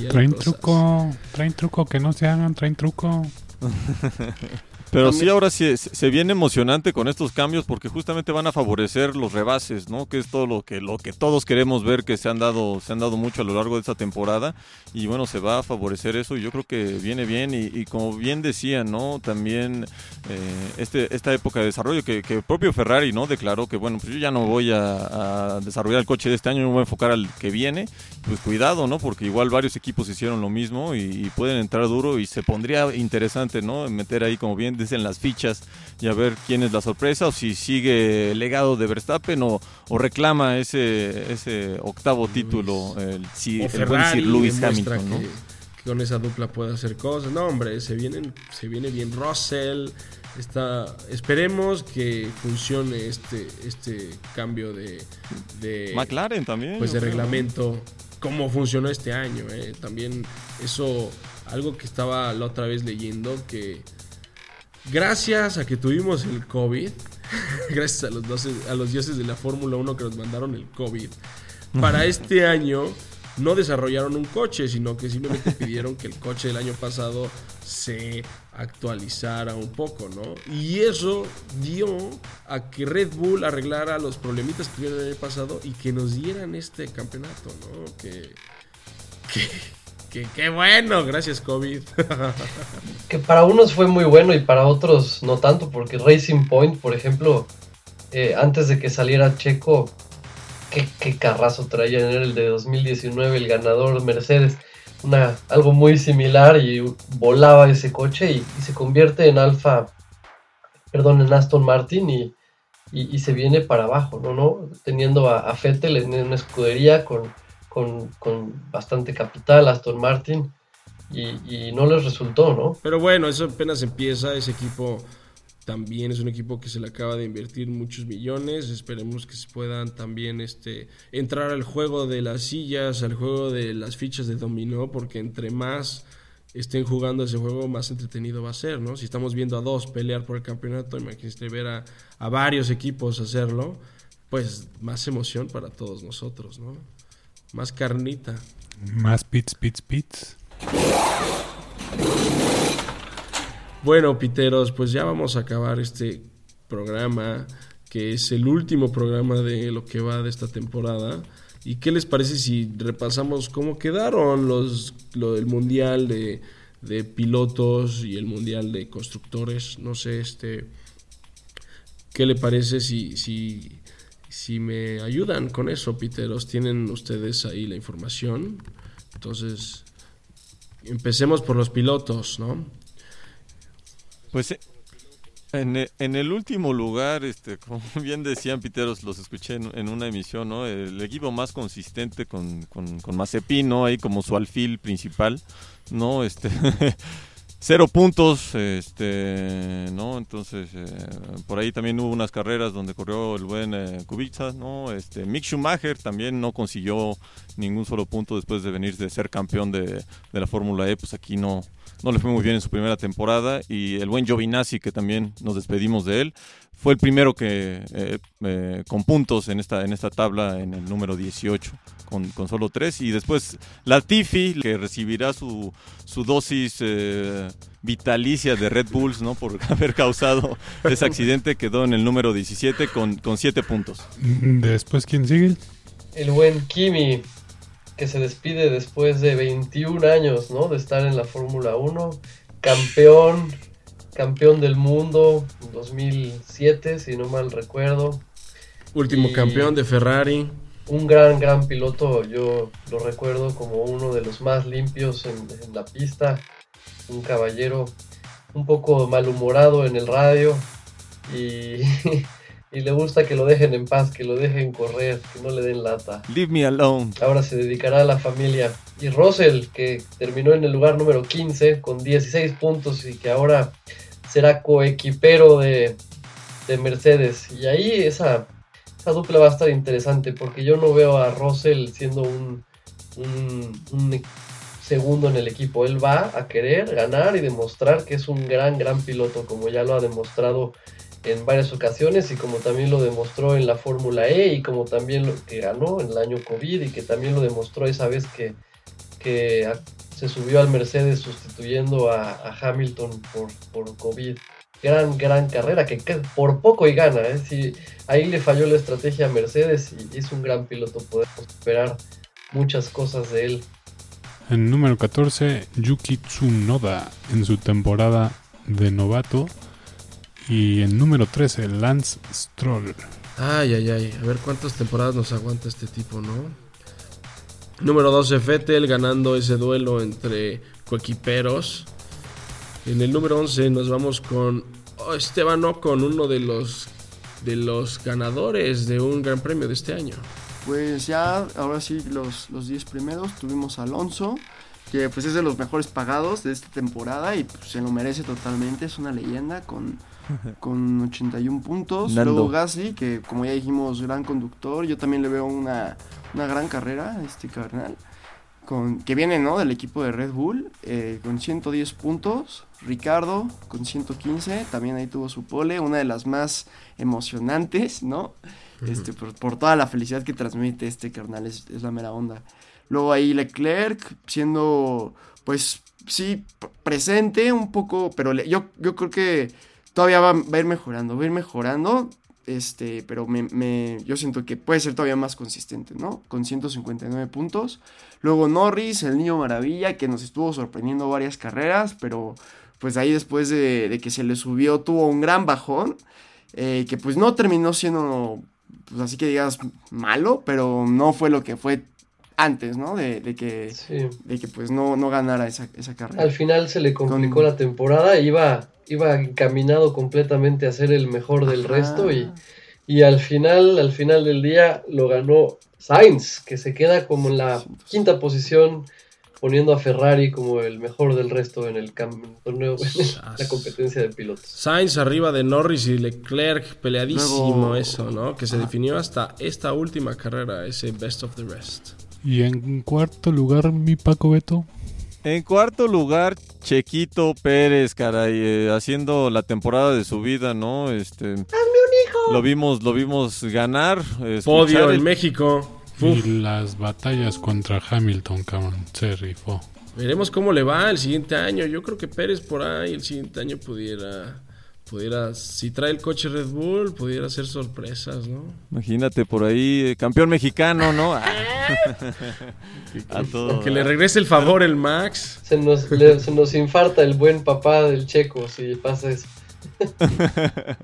Traen truco, traen truco, que no se hagan, traen truco. Pero sí, ahora sí se viene emocionante con estos cambios porque justamente van a favorecer los rebases, ¿no? Que es todo lo que lo que todos queremos ver que se han dado se han dado mucho a lo largo de esta temporada y bueno se va a favorecer eso y yo creo que viene bien y, como bien decían, ¿no? También eh, este esta época de desarrollo que, el propio Ferrari, ¿no? Declaró que bueno pues yo ya no voy a, desarrollar el coche de este año, me voy a enfocar al que viene, pues cuidado, ¿no? Porque igual varios equipos hicieron lo mismo y, y pueden entrar duro y se pondría interesante, ¿no? Meter ahí, como bien dicen, las fichas y a ver quién es la sorpresa o si sigue el legado de Verstappen o, o reclama ese, ese octavo título, el, si, el buen Sir Lewis Hamilton, ¿no? que, que con esa dupla puede hacer cosas. No, hombre, se, vienen, se viene bien Russell. Está, esperemos que funcione este, este cambio de, de, McLaren también. pues de reglamento, cómo funcionó este año. eh. También eso, algo que estaba la otra vez leyendo, que gracias a que tuvimos el COVID, gracias a los, doce- a los dioses de la Fórmula 1 que nos mandaron el COVID, para este año no desarrollaron un coche, sino que simplemente pidieron que el coche del año pasado se actualizara un poco, ¿no? Y eso dio a que Red Bull arreglara los problemitas que tuvieron el año pasado y que nos dieran este campeonato, ¿no? Que, que, qué bueno, gracias COVID. Que para unos fue muy bueno y para otros no tanto, porque Racing Point, por ejemplo, eh, antes de que saliera Checo, qué, qué carrazo traía, era el de 2019, el ganador Mercedes. Una, algo muy similar y volaba ese coche y, se convierte en Alfa, perdón, en Aston Martin y, y- se viene para abajo, ¿no? ¿no? Teniendo a, a Vettel en una escudería con, con, bastante capital, Aston Martin, y, y no les resultó, ¿no? Pero bueno, eso apenas empieza. Ese equipo también es un equipo que se le acaba de invertir muchos millones. Esperemos que se puedan también este, entrar al juego de las sillas, al juego de las fichas de dominó, porque entre más estén jugando ese juego, más entretenido va a ser, ¿no? Si estamos viendo a dos pelear por el campeonato, imagínate ver a, a varios equipos hacerlo, pues más emoción para todos nosotros, ¿no? Más carnita. Más pits, pits, pits. Bueno, Piteros, pues ya vamos a acabar este programa, que es el último programa de lo que va de esta temporada. ¿Y qué les parece si repasamos cómo quedaron los lo del mundial de, de pilotos y el mundial de constructores? No sé, este, ¿qué le parece si, si, si me ayudan con eso, Piteros? Tienen ustedes ahí la información. Entonces, empecemos por los pilotos, ¿no? Pues eh, en, e- en el último lugar, este, como bien decían Piteros, los escuché en, una emisión, ¿no? El equipo más consistente con, con, con. Ahí como su alfil principal, ¿no? Este, cero puntos, este, ¿no? Entonces, eh, por ahí también hubo unas carreras donde corrió el buen eh, Kubica, ¿no? Este, Mick Schumacher también no consiguió ningún solo punto después de venir de ser campeón de, de la Fórmula E, pues aquí no, no le fue muy bien en su primera temporada y el buen Giovinazzi que también nos despedimos de él fue el primero que eh, eh, con puntos en esta en esta tabla en el número 18 con, con solo tres. Y después Latifi que recibirá su, su dosis eh, vitalicia de Red Bulls no por haber causado ese accidente quedó en el número 17 con, con siete puntos. Después, ¿quién sigue? El buen Kimi, que se despide después de 21 años, ¿no? De estar en la Fórmula 1, campeón, campeón del mundo, 2007, si no mal recuerdo. Último Y- campeón de Ferrari. Un gran, gran piloto, yo lo recuerdo como uno de los más limpios en, en la pista, un caballero un poco malhumorado en el radio y, y le gusta que lo dejen en paz, que lo dejen correr, que no le den lata. Leave me alone Ahora se dedicará a la familia. Y Russell, que terminó en el lugar número 15 con 16 puntos y que ahora será coequipero de, de Mercedes. Y ahí esa, esa dupla va a estar interesante porque yo no veo a Russell siendo un, un, un segundo en el equipo. Él va a querer ganar y demostrar que es un gran, gran piloto, como ya lo ha demostrado en varias ocasiones y como también lo demostró en la Fórmula E y como también lo que ganó en el año COVID y que también lo demostró esa vez que, que se subió al Mercedes sustituyendo a, Hamilton por, por COVID. Gran, gran carrera que, que por poco y gana. ¿eh? Si ahí le falló la estrategia a Mercedes y es un gran piloto. Podemos esperar muchas cosas de él. En número 14, Yuki Tsunoda en su temporada de novato. Y en número 13, Lance Stroll. Ay, ay, ay. A ver cuántas temporadas nos aguanta este tipo, ¿no? Número 12, Vettel ganando ese duelo entre coequiperos. En el número 11 nos vamos con Esteban Ocon, uno de los, de los ganadores de un gran premio de este año. Pues ya, ahora sí, los, los 10 primeros. Tuvimos a Alonso, que pues es de los mejores pagados de esta temporada y pues, se lo merece totalmente. Es una leyenda con, con 81 puntos. Nando. Luego Gasly, que como ya dijimos, gran conductor. Yo también le veo una, una gran carrera a este carnal. Con, que viene ¿no? del equipo de Red Bull eh, con 110 puntos. Ricardo con 115, también ahí tuvo su pole, una de las más emocionantes, ¿no? Este, por, por toda la felicidad que transmite este carnal, es, es la mera onda. Luego ahí Leclerc siendo, pues sí, presente un poco, pero le- yo, yo creo que todavía va, a ir mejorando, va a ir mejorando, este, pero me, me- yo siento que puede ser todavía más consistente, ¿no? Con 159 puntos. Luego Norris, el niño maravilla, que nos estuvo sorprendiendo varias carreras, pero pues ahí después de, de que se le subió tuvo un gran bajón, eh, que pues no terminó siendo, pues así que digas, malo, pero no fue lo que fue antes, ¿no? De, de que, Sí. de que pues no, no ganara esa, esa carrera. Al final se le complicó Con- la temporada, iba, iba encaminado completamente a ser el mejor del Ajá. resto y, y al final, al final del día lo ganó Sainz, que se queda como en la quinta posición, poniendo a Ferrari como el mejor del resto en el torneo, en la competencia de pilotos. Sainz arriba de Norris y Leclerc, peleadísimo Luego- eso, ¿no? Que se definió hasta esta última carrera, ese best of the rest. Y en cuarto lugar, mi Paco Beto. En cuarto lugar, Chequito Pérez, caray, eh, haciendo la temporada de su vida, ¿no? Este, ¡Hazme un hijo! Lo vimos, lo vimos ganar. Podio el- en México. Uf, Y las batallas contra Hamilton, cabrón. Se rifó. veremos cómo le va el siguiente año. Yo creo que Pérez por ahí el siguiente año pudiera, pudiera, si trae el coche Red Bull, pudiera hacer sorpresas, ¿no? Imagínate por ahí, eh, campeón mexicano, ¿no? Ah. A todo. Que le regrese el favor el Max. Se nos, le- se nos infarta el buen papá del checo si pasa eso.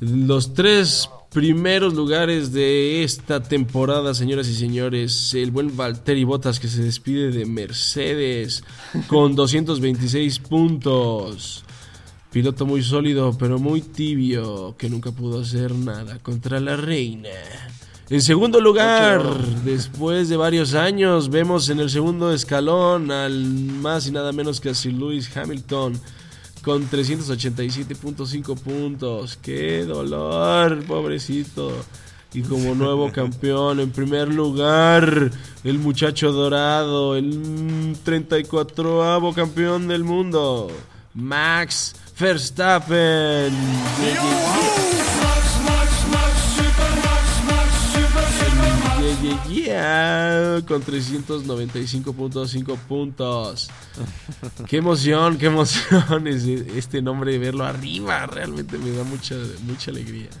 Los tres primeros lugares de esta temporada, señoras y señores. El buen Valtteri Bottas que se despide de Mercedes con 226 puntos. Piloto muy sólido, pero muy tibio, que nunca pudo hacer nada contra la reina. En segundo lugar, después de varios años, vemos en el segundo escalón al más y nada menos que a Sir Lewis Hamilton con 387.5 puntos. ¡Qué dolor, pobrecito! Y como nuevo campeón, en primer lugar, el muchacho dorado, el 34avo campeón del mundo, Max Verstappen. Yeah, con 395.5 puntos. Qué emoción, qué emoción es este nombre, verlo arriba, realmente me da mucha, mucha alegría.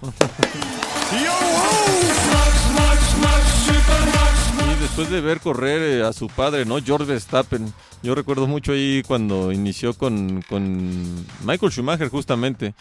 Y después de ver correr eh, a su padre, ¿no? George Verstappen. Yo recuerdo mucho ahí cuando inició con, con Michael Schumacher justamente.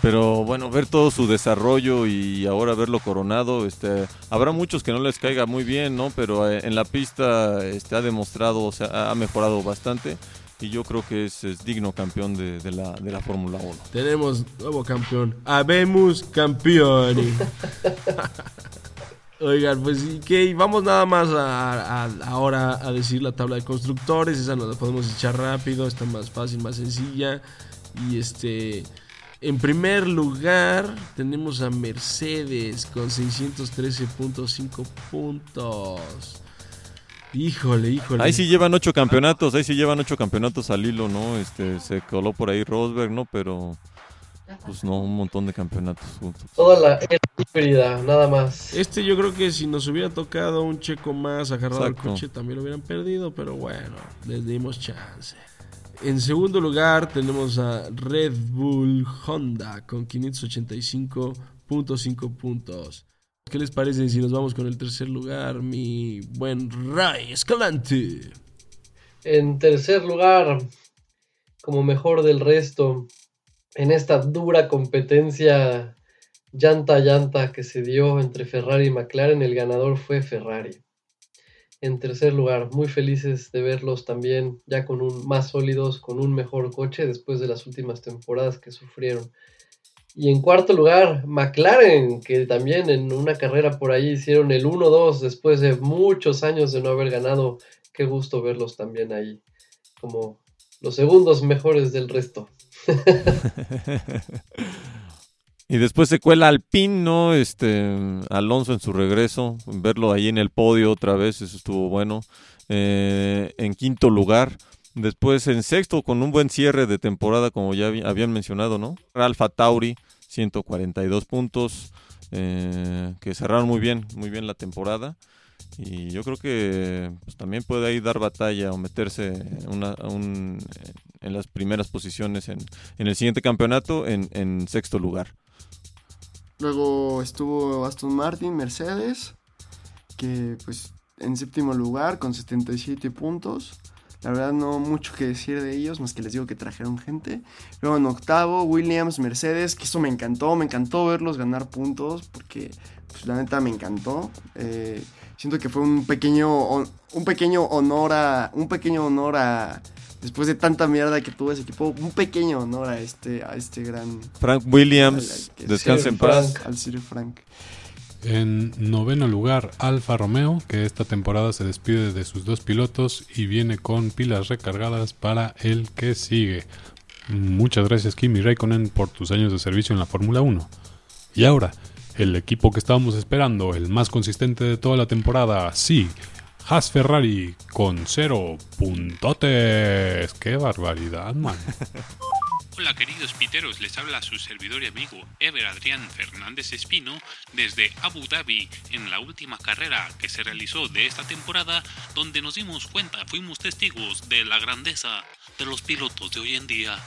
Pero bueno, ver todo su desarrollo y ahora verlo coronado, este, habrá muchos que no les caiga muy bien, ¿no? Pero eh, en la pista este, ha demostrado, o sea, ha mejorado bastante y yo creo que es, es digno campeón de, de la, de la Fórmula 1. Tenemos nuevo campeón. Habemos campeón. Oigan, pues ¿y qué? vamos nada más a, a- ahora a decir la tabla de constructores. Esa nos la podemos echar rápido, está más fácil, más sencilla. Y este, en primer lugar tenemos a Mercedes con 613.5 puntos. Híjole, híjole. Ahí sí llevan ocho campeonatos, ahí sí llevan ocho campeonatos al hilo, ¿no? Este, se coló por ahí Rosberg, ¿no? Pero, pues no, un montón de campeonatos juntos. Toda la híbrida, nada más. Este yo creo que si nos hubiera tocado un checo más agarrado al coche también lo hubieran perdido, pero bueno, les dimos chance. En segundo lugar tenemos a Red Bull Honda con 585.5 puntos. ¿Qué les parece si nos vamos con el tercer lugar, mi buen Ray Escalante? En tercer lugar, como mejor del resto, en esta dura competencia llanta a llanta que se dio entre Ferrari y McLaren, el ganador fue Ferrari. En tercer lugar. Muy felices de verlos también ya con un más sólidos, con un mejor coche después de las últimas temporadas que sufrieron. Y en cuarto lugar, McLaren, que también en una carrera por ahí hicieron el 1-2 después de muchos años de no haber ganado. Qué gusto verlos también ahí, como los segundos mejores del resto. y después se cuela Alpine, ¿no? Este, Alonso en su regreso, verlo ahí en el podio otra vez, eso estuvo bueno. Eh, en quinto lugar, después en sexto con un buen cierre de temporada, como ya habían mencionado, ¿no? Alfa Tauri, 142 puntos, eh, que cerraron muy bien, muy bien la temporada. Y yo creo que pues, también puede ahí dar batalla o meterse en las primeras posiciones en, el siguiente campeonato en, sexto lugar. Luego estuvo Aston Martin, Mercedes, que pues en séptimo lugar con 77 puntos. La verdad no mucho que decir de ellos, más que les digo que trajeron gente. Luego en octavo, Williams, Mercedes, que eso me encantó, me encantó verlos ganar puntos, porque pues, la neta me encantó. Eh, siento que fue un pequeño, un pequeño honor a, un pequeño honor a, después de tanta mierda que tuvo ese equipo, un pequeño honor a este, a este gran... Frank Williams, descansa en paz. Al Sir Frank. En noveno lugar, Alfa Romeo, que esta temporada se despide de sus dos pilotos y viene con pilas recargadas para el que sigue. Muchas gracias Kimi Raikkonen por tus años de servicio en la Fórmula 1. Y ahora, el equipo que estábamos esperando, el más consistente de toda la temporada, sí, Haas Ferrari con cero puntotes. ¡Qué barbaridad, man! Hola queridos piteros, les habla su servidor y amigo Ever Adrián Fernández Espino desde Abu Dhabi en la última carrera que se realizó de esta temporada donde nos dimos cuenta, fuimos testigos de la grandeza de los pilotos de hoy en día.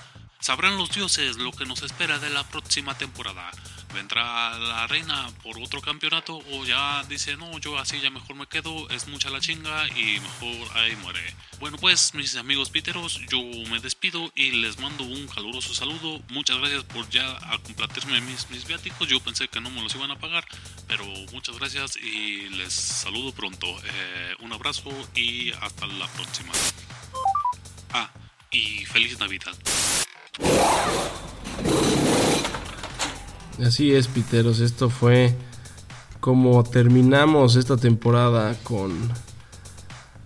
Sabrán los dioses lo que nos espera de la próxima temporada vendrá la reina por otro campeonato o ya dice no, yo así ya mejor me quedo, es mucha la chinga y mejor ahí muere. Bueno pues mis amigos piteros, yo me despido y les mando un caluroso saludo. Muchas gracias por ya complatirme mis, mis viáticos, yo pensé que no me los iban a pagar, pero muchas gracias y les saludo pronto. Eh, un abrazo y hasta la próxima. Ah, y feliz Navidad. Así es, Piteros. Esto fue como terminamos esta temporada con,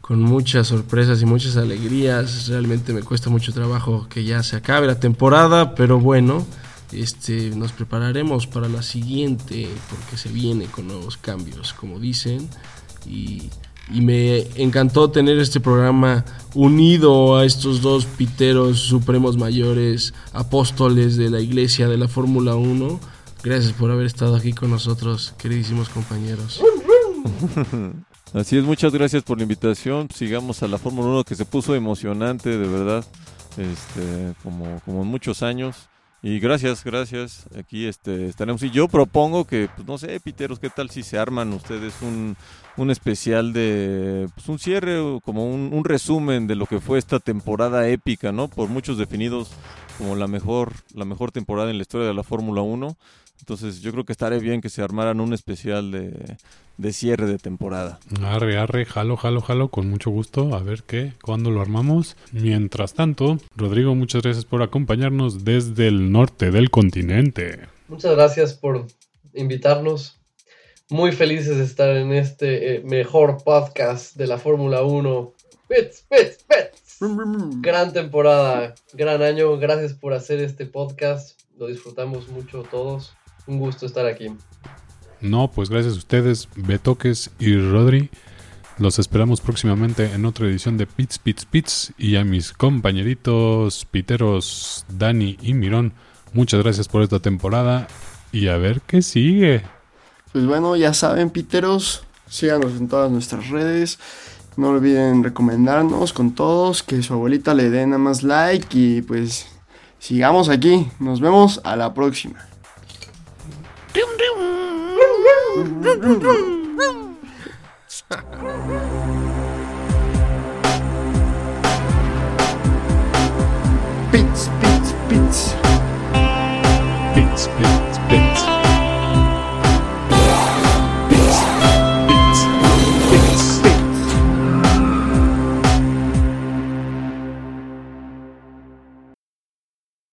con muchas sorpresas y muchas alegrías. Realmente me cuesta mucho trabajo que ya se acabe la temporada, pero bueno, este, nos prepararemos para la siguiente porque se viene con nuevos cambios, como dicen. Y, y me encantó tener este programa unido a estos dos piteros supremos mayores, apóstoles de la iglesia de la Fórmula 1 Gracias por haber estado aquí con nosotros, queridísimos compañeros. Así es, muchas gracias por la invitación. Sigamos a la Fórmula 1 que se puso emocionante, de verdad, este, como, como en muchos años. Y gracias, gracias. Aquí este, estaremos. Y yo propongo que, pues no sé, Piteros, ¿qué tal si se arman ustedes un, un especial de pues, un cierre, como un, resumen de lo que fue esta temporada épica, ¿no? Por muchos definidos como la mejor, la mejor temporada en la historia de la Fórmula 1. Entonces yo creo que estaría bien que se armaran un especial de, de, cierre de temporada. Arre, arre, jalo, jalo, jalo, con mucho gusto. A ver qué, cuándo lo armamos. Mientras tanto, Rodrigo, muchas gracias por acompañarnos desde el norte del continente. Muchas gracias por invitarnos. Muy felices de estar en este eh, mejor podcast de la Fórmula 1. Pits, pits, pits. Gran temporada, gran año. Gracias por hacer este podcast. Lo disfrutamos mucho todos. Un gusto estar aquí. No, pues gracias a ustedes, Betoques y Rodri. Los esperamos próximamente en otra edición de Pits, Pits, Pits. Y a mis compañeritos piteros Dani y Mirón, muchas gracias por esta temporada. Y a ver qué sigue. Pues bueno, ya saben, piteros, síganos en todas nuestras redes. No olviden recomendarnos con todos, que su abuelita le dé nada más like y pues sigamos aquí. Nos vemos a la próxima. Pits, pits, pits.